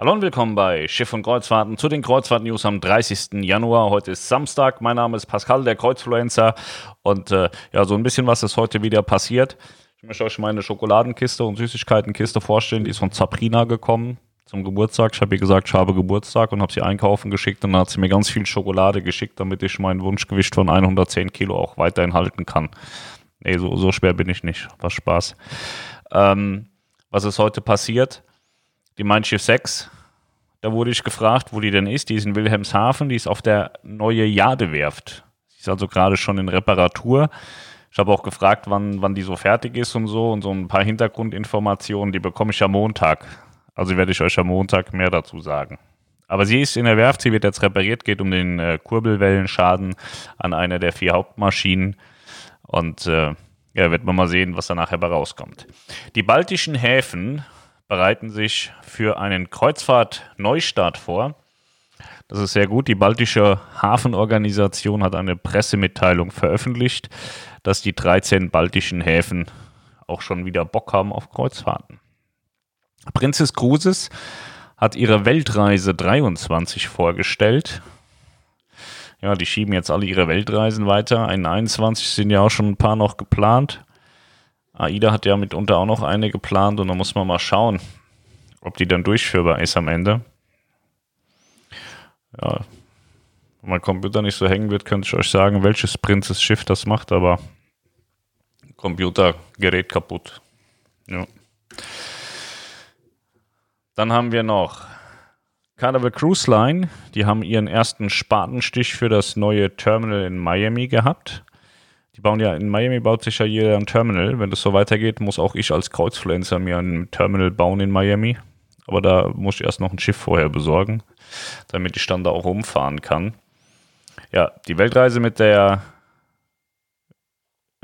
Hallo und willkommen bei Schiff und Kreuzfahrten zu den Kreuzfahrt-News am 30. Januar. Heute ist Samstag. Mein Name ist Pascal, der Kreuzfluencer. Und äh, ja, so ein bisschen was ist heute wieder passiert. Ich möchte euch meine Schokoladenkiste und Süßigkeitenkiste vorstellen. Die ist von Zaprina gekommen zum Geburtstag. Ich habe ihr gesagt, ich habe Geburtstag und habe sie einkaufen geschickt. Und dann hat sie mir ganz viel Schokolade geschickt, damit ich mein Wunschgewicht von 110 Kilo auch weiterhin halten kann. Nee, so, so schwer bin ich nicht. Was Spaß. Ähm, was ist heute passiert? Die Mein Schiff 6, da wurde ich gefragt, wo die denn ist. Die ist in Wilhelmshaven, die ist auf der neue Jadewerft. Sie ist also gerade schon in Reparatur. Ich habe auch gefragt, wann, wann die so fertig ist und so und so ein paar Hintergrundinformationen, die bekomme ich am Montag. Also werde ich euch am Montag mehr dazu sagen. Aber sie ist in der Werft, sie wird jetzt repariert, geht um den äh, Kurbelwellenschaden an einer der vier Hauptmaschinen. Und äh, ja, wird man mal sehen, was da nachher rauskommt. Die baltischen Häfen bereiten sich für einen Kreuzfahrt-Neustart vor. Das ist sehr gut. Die Baltische Hafenorganisation hat eine Pressemitteilung veröffentlicht, dass die 13 baltischen Häfen auch schon wieder Bock haben auf Kreuzfahrten. Princess Cruises hat ihre Weltreise 23 vorgestellt. Ja, die schieben jetzt alle ihre Weltreisen weiter. In 21 sind ja auch schon ein paar noch geplant. AIDA hat ja mitunter auch noch eine geplant und da muss man mal schauen, ob die dann durchführbar ist am Ende. Ja, wenn mein Computer nicht so hängen wird, könnte ich euch sagen, welches Prinzess Schiff das macht, aber Computergerät kaputt. Ja. Dann haben wir noch Carnival Cruise Line. Die haben ihren ersten Spatenstich für das neue Terminal in Miami gehabt. Die bauen ja in Miami, baut sich ja jeder ein Terminal. Wenn das so weitergeht, muss auch ich als Kreuzfluencer mir ein Terminal bauen in Miami. Aber da muss ich erst noch ein Schiff vorher besorgen, damit ich dann da auch rumfahren kann. Ja, die Weltreise mit der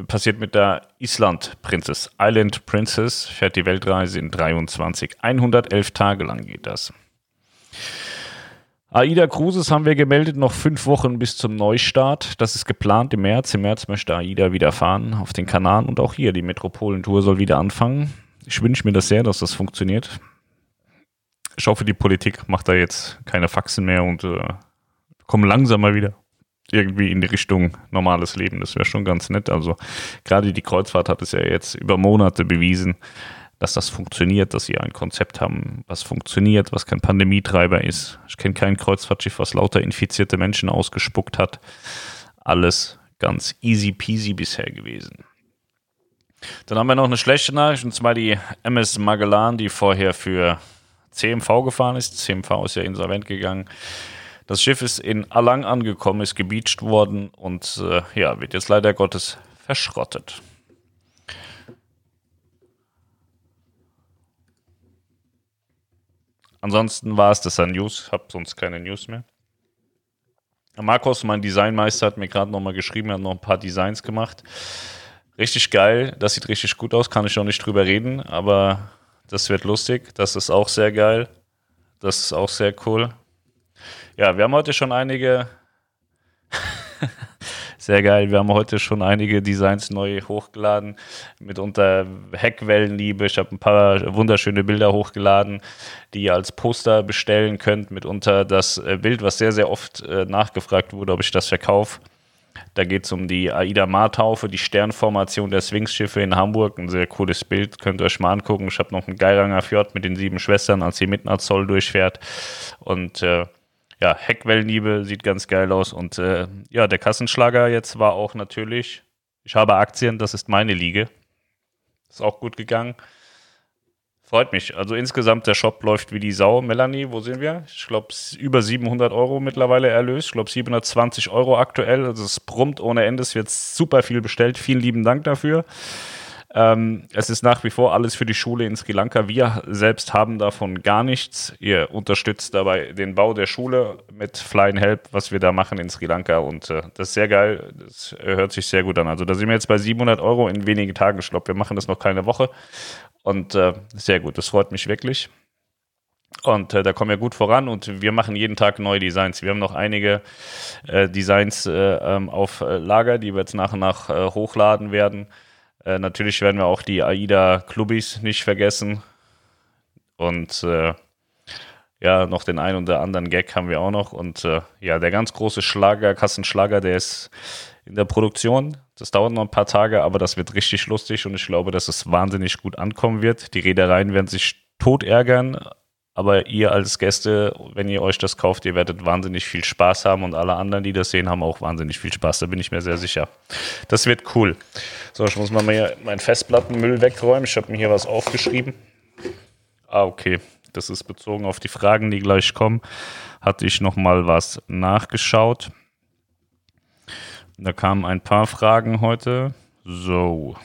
passiert mit der Island Princess. Island Princess fährt die Weltreise in 23. 111 Tage lang geht das. AIDA Cruises haben wir gemeldet, noch fünf Wochen bis zum Neustart. Das ist geplant im März. Im März möchte AIDA wieder fahren auf den Kanaren und auch hier die Metropolentour soll wieder anfangen. Ich wünsche mir das sehr, dass das funktioniert. Ich hoffe, die Politik macht da jetzt keine Faxen mehr und äh, kommen langsam mal wieder irgendwie in die Richtung normales Leben. Das wäre schon ganz nett. Also gerade die Kreuzfahrt hat es ja jetzt über Monate bewiesen, dass das funktioniert, dass sie ein Konzept haben, was funktioniert, was kein Pandemietreiber ist. Ich kenne kein Kreuzfahrtschiff, was lauter infizierte Menschen ausgespuckt hat. Alles ganz easy peasy bisher gewesen. Dann haben wir noch eine schlechte Nachricht, und zwar die MS Magellan, die vorher für CMV gefahren ist. CMV ist ja insolvent gegangen. Das Schiff ist in Alang angekommen, ist gebeacht worden und äh, ja, wird jetzt leider Gottes verschrottet. Ansonsten war es das an News. Hab sonst keine News mehr. Markus, mein Designmeister, hat mir gerade nochmal geschrieben, er hat noch ein paar Designs gemacht. Richtig geil, das sieht richtig gut aus, kann ich noch nicht drüber reden, aber das wird lustig. Das ist auch sehr geil. Das ist auch sehr cool. Ja, wir haben heute schon einige Sehr geil. Wir haben heute schon einige Designs neu hochgeladen. Mitunter Heckwellenliebe. Ich habe ein paar wunderschöne Bilder hochgeladen, die ihr als Poster bestellen könnt. Mitunter das äh, Bild, was sehr, sehr oft äh, nachgefragt wurde, ob ich das verkaufe. Da geht es um die Aida Mar-Taufe, die Sternformation der Sphinx-Schiffe in Hamburg. Ein sehr cooles Bild, könnt ihr euch mal angucken. Ich habe noch einen Geiranger Fjord mit den sieben Schwestern, als sie mitten als Zoll durchfährt. Und äh, ja, Heckwellenliebe sieht ganz geil aus. Und äh, ja, der Kassenschlager jetzt war auch natürlich, ich habe Aktien, das ist meine Liege. Ist auch gut gegangen. Freut mich. Also insgesamt der Shop läuft wie die Sau. Melanie, wo sind wir? Ich glaube, über 700 Euro mittlerweile erlöst. Ich glaube, 720 Euro aktuell. Also es brummt ohne Ende. Es wird super viel bestellt. Vielen lieben Dank dafür. Ähm, es ist nach wie vor alles für die Schule in Sri Lanka. Wir selbst haben davon gar nichts. Ihr unterstützt dabei den Bau der Schule mit Flying Help, was wir da machen in Sri Lanka. Und äh, das ist sehr geil. Das hört sich sehr gut an. Also da sind wir jetzt bei 700 Euro in wenigen Tagen. Ich glaube, wir machen das noch keine Woche. Und äh, sehr gut. Das freut mich wirklich. Und äh, da kommen wir gut voran und wir machen jeden Tag neue Designs. Wir haben noch einige äh, Designs äh, ähm, auf äh, Lager, die wir jetzt nach und nach hochladen werden. Äh, natürlich werden wir auch die AIDA Clubbies nicht vergessen. Und äh, ja, noch den einen oder anderen Gag haben wir auch noch. Und äh, ja, der ganz große Schlager, Kassenschlager, der ist in der Produktion. Das dauert noch ein paar Tage, aber das wird richtig lustig und ich glaube, dass es wahnsinnig gut ankommen wird. Die Reedereien werden sich tot ärgern, aber ihr als Gäste, wenn ihr euch das kauft, ihr werdet wahnsinnig viel Spaß haben und alle anderen, die das sehen, haben auch wahnsinnig viel Spaß. Da bin ich mir sehr sicher. Das wird cool. So, ich muss mal meinen Festplattenmüll wegräumen. Ich habe mir hier was aufgeschrieben. Ah, okay. Das ist bezogen auf die Fragen, die gleich kommen. Hatte ich noch mal was nachgeschaut. Da kamen ein paar Fragen heute. So.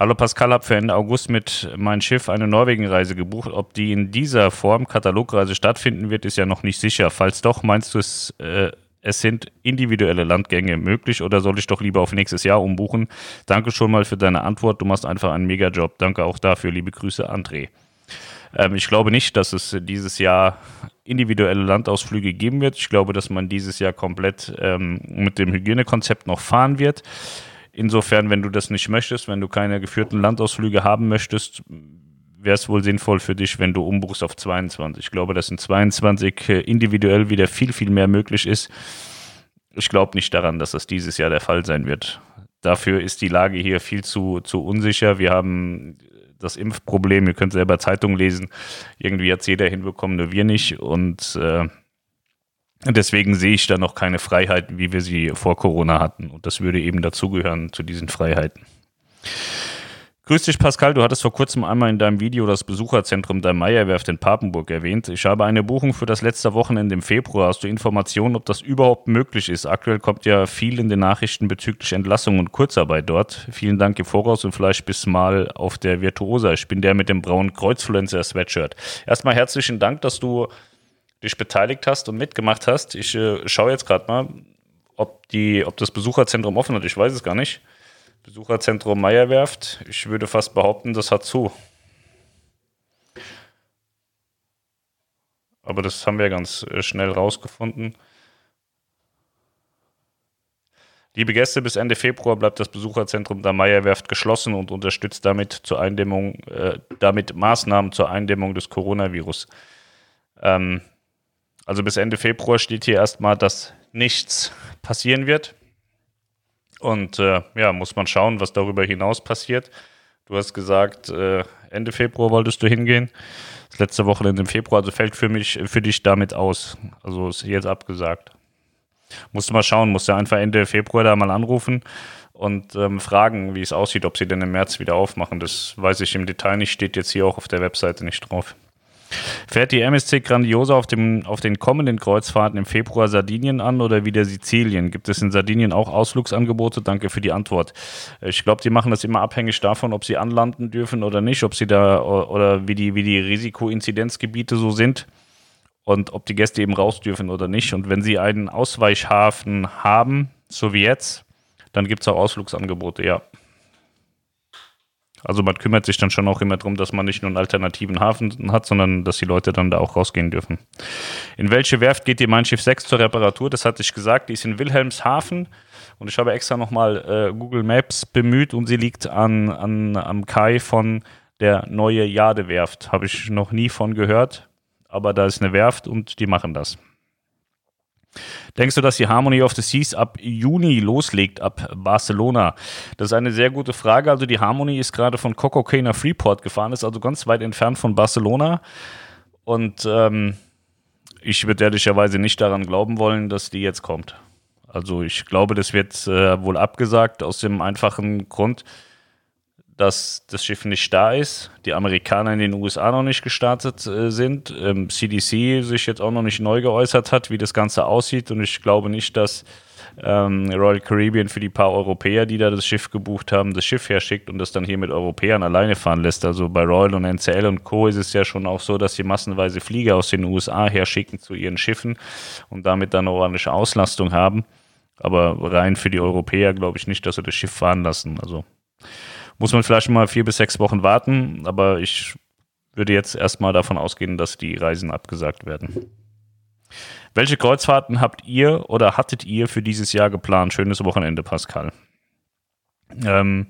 Hallo Pascal, habe für Ende August mit meinem Schiff eine Norwegen-Reise gebucht. Ob die in dieser Form Katalogreise stattfinden wird, ist ja noch nicht sicher. Falls doch, meinst du es, äh, es sind individuelle Landgänge möglich oder soll ich doch lieber auf nächstes Jahr umbuchen? Danke schon mal für deine Antwort. Du machst einfach einen Mega-Job. Danke auch dafür. Liebe Grüße, André. Ähm, ich glaube nicht, dass es dieses Jahr individuelle Landausflüge geben wird. Ich glaube, dass man dieses Jahr komplett ähm, mit dem Hygienekonzept noch fahren wird. Insofern, wenn du das nicht möchtest, wenn du keine geführten Landausflüge haben möchtest, wäre es wohl sinnvoll für dich, wenn du umbuchst auf 22. Ich glaube, dass in 22 äh, individuell wieder viel, viel mehr möglich ist. Ich glaube nicht daran, dass das dieses Jahr der Fall sein wird. Dafür ist die Lage hier viel zu, zu unsicher. Wir haben das Impfproblem, ihr könnt selber Zeitung lesen. Irgendwie hat es jeder hinbekommen, nur wir nicht. Und äh, Deswegen sehe ich da noch keine Freiheiten, wie wir sie vor Corona hatten. Und das würde eben dazugehören zu diesen Freiheiten. Grüß dich, Pascal. Du hattest vor kurzem einmal in deinem Video das Besucherzentrum der Meierwerft in Papenburg erwähnt. Ich habe eine Buchung für das letzte Wochenende im Februar. Hast du Informationen, ob das überhaupt möglich ist? Aktuell kommt ja viel in den Nachrichten bezüglich Entlassung und Kurzarbeit dort. Vielen Dank im Voraus und vielleicht bis mal auf der Virtuosa. Ich bin der mit dem braunen Kreuzfluencer-Sweatshirt. Erstmal herzlichen Dank, dass du dich beteiligt hast und mitgemacht hast. Ich äh, schaue jetzt gerade mal, ob, die, ob das Besucherzentrum offen hat. Ich weiß es gar nicht. Besucherzentrum Meierwerft. Ich würde fast behaupten, das hat zu. Aber das haben wir ganz äh, schnell rausgefunden. Liebe Gäste, bis Ende Februar bleibt das Besucherzentrum der Meierwerft geschlossen und unterstützt damit zur Eindämmung, äh, damit Maßnahmen zur Eindämmung des Coronavirus. Ähm, also bis Ende Februar steht hier erstmal, dass nichts passieren wird. Und äh, ja, muss man schauen, was darüber hinaus passiert. Du hast gesagt, äh, Ende Februar wolltest du hingehen. Das letzte Wochenende im Februar, also fällt für mich, für dich damit aus. Also ist jetzt abgesagt. Musst du mal schauen, musst du einfach Ende Februar da mal anrufen und ähm, fragen, wie es aussieht, ob sie denn im März wieder aufmachen. Das weiß ich im Detail nicht, steht jetzt hier auch auf der Webseite nicht drauf. Fährt die MSC Grandiosa auf, dem, auf den kommenden Kreuzfahrten im Februar Sardinien an oder wieder Sizilien? Gibt es in Sardinien auch Ausflugsangebote? Danke für die Antwort. Ich glaube, die machen das immer abhängig davon, ob sie anlanden dürfen oder nicht, ob sie da oder wie die, wie die Risikoinzidenzgebiete so sind und ob die Gäste eben raus dürfen oder nicht. Und wenn sie einen Ausweichhafen haben, so wie jetzt, dann gibt es auch Ausflugsangebote, ja. Also man kümmert sich dann schon auch immer darum, dass man nicht nur einen alternativen Hafen hat, sondern dass die Leute dann da auch rausgehen dürfen. In welche Werft geht die Mein Schiff 6 zur Reparatur? Das hatte ich gesagt, die ist in Wilhelmshaven und ich habe extra nochmal äh, Google Maps bemüht und sie liegt an, an, am Kai von der Neue Jade Werft. Habe ich noch nie von gehört, aber da ist eine Werft und die machen das. Denkst du, dass die Harmony of the Seas ab Juni loslegt, ab Barcelona? Das ist eine sehr gute Frage. Also die Harmony ist gerade von Coco nach Freeport gefahren, ist also ganz weit entfernt von Barcelona. Und ähm, ich würde ehrlicherweise nicht daran glauben wollen, dass die jetzt kommt. Also ich glaube, das wird äh, wohl abgesagt aus dem einfachen Grund, dass das Schiff nicht da ist, die Amerikaner in den USA noch nicht gestartet äh, sind, ähm, CDC sich jetzt auch noch nicht neu geäußert hat, wie das Ganze aussieht und ich glaube nicht, dass ähm, Royal Caribbean für die paar Europäer, die da das Schiff gebucht haben, das Schiff herschickt und das dann hier mit Europäern alleine fahren lässt. Also bei Royal und NCL und Co. ist es ja schon auch so, dass sie massenweise Flieger aus den USA herschicken zu ihren Schiffen und damit dann eine ordentliche Auslastung haben. Aber rein für die Europäer glaube ich nicht, dass sie das Schiff fahren lassen. Also muss man vielleicht mal vier bis sechs Wochen warten, aber ich würde jetzt erstmal davon ausgehen, dass die Reisen abgesagt werden. Welche Kreuzfahrten habt ihr oder hattet ihr für dieses Jahr geplant? Schönes Wochenende, Pascal. Ähm,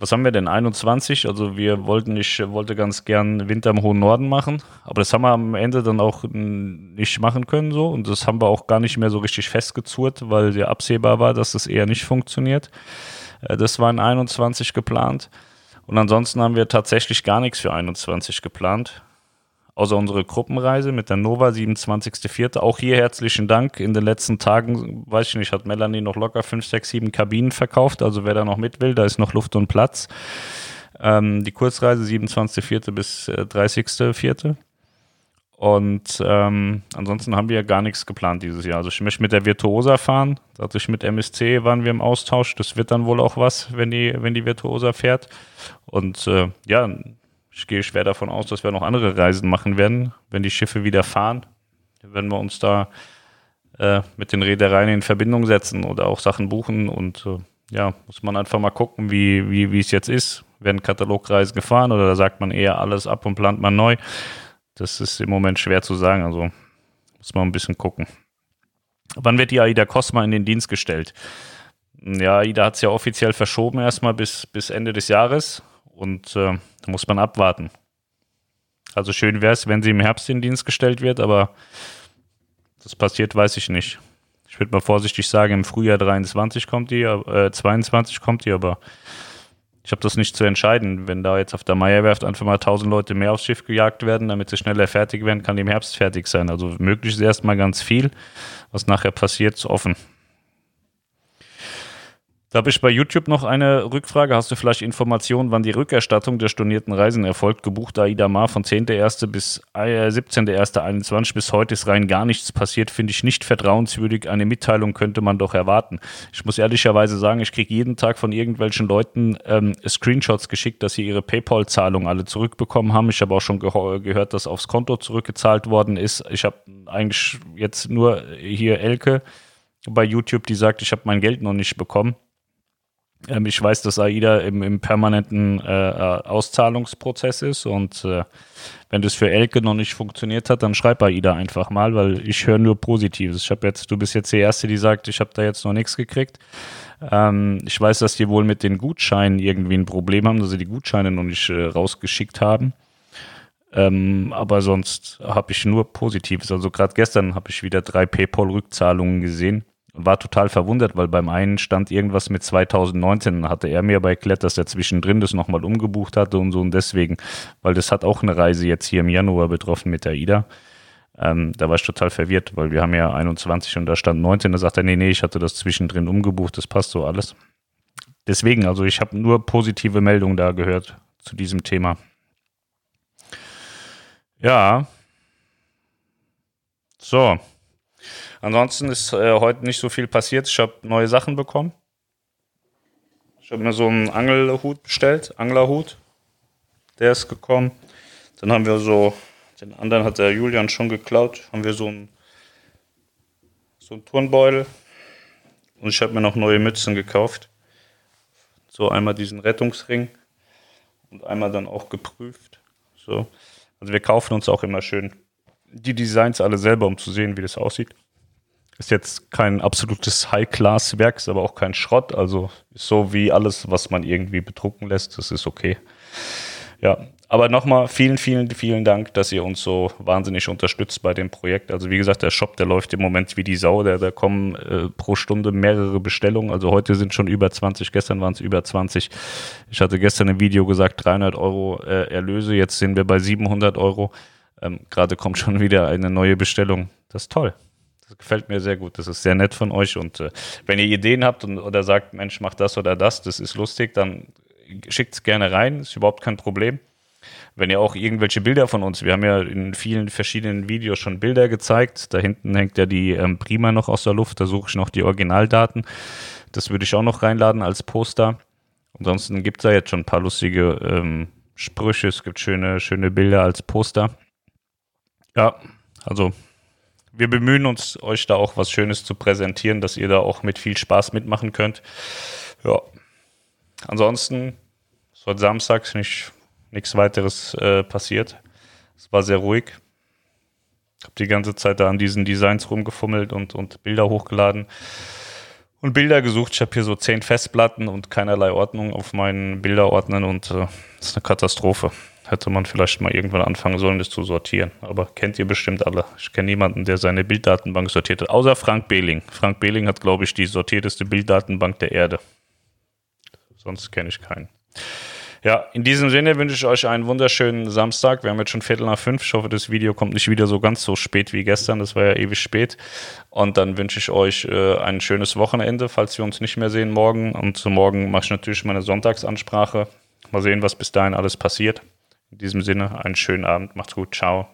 was haben wir denn? 21. Also wir wollten, ich wollte ganz gern Winter im hohen Norden machen, aber das haben wir am Ende dann auch nicht machen können so und das haben wir auch gar nicht mehr so richtig festgezurrt, weil sehr absehbar war, dass das eher nicht funktioniert. Äh, das war in 21 geplant und ansonsten haben wir tatsächlich gar nichts für 21 geplant außer unsere Gruppenreise mit der Nova, 27.04. Auch hier herzlichen Dank. In den letzten Tagen, weiß ich nicht, hat Melanie noch locker 5, 6, 7 Kabinen verkauft. Also wer da noch mit will, da ist noch Luft und Platz. Ähm, die Kurzreise 27.04. bis äh, 30.04. Und ähm, ansonsten haben wir ja gar nichts geplant dieses Jahr. Also ich möchte mit der Virtuosa fahren. Ich mit MSC waren wir im Austausch. Das wird dann wohl auch was, wenn die, wenn die Virtuosa fährt. Und äh, ja, ich gehe schwer davon aus, dass wir noch andere Reisen machen werden, wenn die Schiffe wieder fahren. Wenn wir uns da äh, mit den Reedereien in Verbindung setzen oder auch Sachen buchen und äh, ja, muss man einfach mal gucken, wie, wie, wie es jetzt ist. Werden Katalogreisen gefahren oder da sagt man eher alles ab und plant man neu? Das ist im Moment schwer zu sagen, also muss man ein bisschen gucken. Wann wird die AIDA Cosma in den Dienst gestellt? Ja, AIDA hat es ja offiziell verschoben erstmal bis, bis Ende des Jahres. Und äh, da muss man abwarten. Also schön wäre es, wenn sie im Herbst in Dienst gestellt wird, aber das passiert, weiß ich nicht. Ich würde mal vorsichtig sagen, im Frühjahr 23 kommt die, äh, 22 kommt die, aber ich habe das nicht zu entscheiden. Wenn da jetzt auf der Meierwerft einfach mal 1000 Leute mehr aufs Schiff gejagt werden, damit sie schneller fertig werden, kann die im Herbst fertig sein. Also möglich ist erstmal ganz viel. Was nachher passiert, ist offen. Da habe ich bei YouTube noch eine Rückfrage. Hast du vielleicht Informationen, wann die Rückerstattung der stornierten Reisen erfolgt? Gebucht Aida Mar von 10.1. bis äh, 17.1.21 bis heute ist rein gar nichts passiert. Finde ich nicht vertrauenswürdig. Eine Mitteilung könnte man doch erwarten. Ich muss ehrlicherweise sagen, ich kriege jeden Tag von irgendwelchen Leuten ähm, Screenshots geschickt, dass sie ihre PayPal-Zahlungen alle zurückbekommen haben. Ich habe auch schon ge gehört, dass aufs Konto zurückgezahlt worden ist. Ich habe eigentlich jetzt nur hier Elke bei YouTube, die sagt, ich habe mein Geld noch nicht bekommen. Ähm, ich weiß, dass AIDA im, im permanenten äh, äh, Auszahlungsprozess ist und äh, wenn das für Elke noch nicht funktioniert hat, dann schreib AIDA einfach mal, weil ich höre nur Positives. Ich habe jetzt, du bist jetzt die Erste, die sagt, ich habe da jetzt noch nichts gekriegt. Ähm, ich weiß, dass die wohl mit den Gutscheinen irgendwie ein Problem haben, dass sie die Gutscheine noch nicht äh, rausgeschickt haben. Ähm, aber sonst habe ich nur Positives. Also gerade gestern habe ich wieder drei PayPal-Rückzahlungen gesehen war total verwundert, weil beim einen stand irgendwas mit 2019, hatte er mir aber erklärt, dass er zwischendrin das nochmal umgebucht hatte und so und deswegen, weil das hat auch eine Reise jetzt hier im Januar betroffen mit der IDA. Ähm, da war ich total verwirrt, weil wir haben ja 21 und da stand 19, da sagt er, nee, nee, ich hatte das zwischendrin umgebucht, das passt so alles. Deswegen, also ich habe nur positive Meldungen da gehört zu diesem Thema. Ja. So. Ansonsten ist äh, heute nicht so viel passiert. Ich habe neue Sachen bekommen. Ich habe mir so einen Angelhut bestellt, Anglerhut. Der ist gekommen. Dann haben wir so, den anderen hat der Julian schon geklaut, haben wir so einen, so einen Turnbeutel. Und ich habe mir noch neue Mützen gekauft. So einmal diesen Rettungsring und einmal dann auch geprüft. So. Also wir kaufen uns auch immer schön die Designs alle selber, um zu sehen, wie das aussieht. Ist jetzt kein absolutes High-Class-Werk, ist aber auch kein Schrott. Also so wie alles, was man irgendwie bedrucken lässt. Das ist okay. Ja, aber nochmal vielen, vielen, vielen Dank, dass ihr uns so wahnsinnig unterstützt bei dem Projekt. Also wie gesagt, der Shop, der läuft im Moment wie die Sau. Da, da kommen äh, pro Stunde mehrere Bestellungen. Also heute sind schon über 20, gestern waren es über 20. Ich hatte gestern im Video gesagt 300 Euro äh, Erlöse. Jetzt sind wir bei 700 Euro. Ähm, Gerade kommt schon wieder eine neue Bestellung. Das ist toll. Das gefällt mir sehr gut. Das ist sehr nett von euch. Und äh, wenn ihr Ideen habt und, oder sagt, Mensch, mach das oder das, das ist lustig, dann schickt es gerne rein. Ist überhaupt kein Problem. Wenn ihr auch irgendwelche Bilder von uns, wir haben ja in vielen verschiedenen Videos schon Bilder gezeigt. Da hinten hängt ja die ähm, Prima noch aus der Luft. Da suche ich noch die Originaldaten. Das würde ich auch noch reinladen als Poster. Ansonsten gibt es da jetzt schon ein paar lustige ähm, Sprüche. Es gibt schöne, schöne Bilder als Poster. Ja, also wir bemühen uns, euch da auch was Schönes zu präsentieren, dass ihr da auch mit viel Spaß mitmachen könnt. Ja. Ansonsten ist heute Samstag nicht nichts weiteres äh, passiert. Es war sehr ruhig. Ich habe die ganze Zeit da an diesen Designs rumgefummelt und, und Bilder hochgeladen. und Bilder gesucht. Ich habe hier so zehn Festplatten und keinerlei Ordnung auf meinen Bilderordnern und äh, das ist eine Katastrophe. Hätte man vielleicht mal irgendwann anfangen sollen, das zu sortieren. Aber kennt ihr bestimmt alle. Ich kenne niemanden, der seine Bilddatenbank sortiert hat, außer Frank Behling. Frank Behling hat, glaube ich, die sortierteste Bilddatenbank der Erde. Sonst kenne ich keinen. Ja, in diesem Sinne wünsche ich euch einen wunderschönen Samstag. Wir haben jetzt schon Viertel nach fünf. Ich hoffe, das Video kommt nicht wieder so ganz so spät wie gestern. Das war ja ewig spät. Und dann wünsche ich euch äh, ein schönes Wochenende, falls wir uns nicht mehr sehen morgen. Und morgen mache ich natürlich meine Sonntagsansprache. Mal sehen, was bis dahin alles passiert. In diesem Sinne, einen schönen Abend. Macht's gut. Ciao.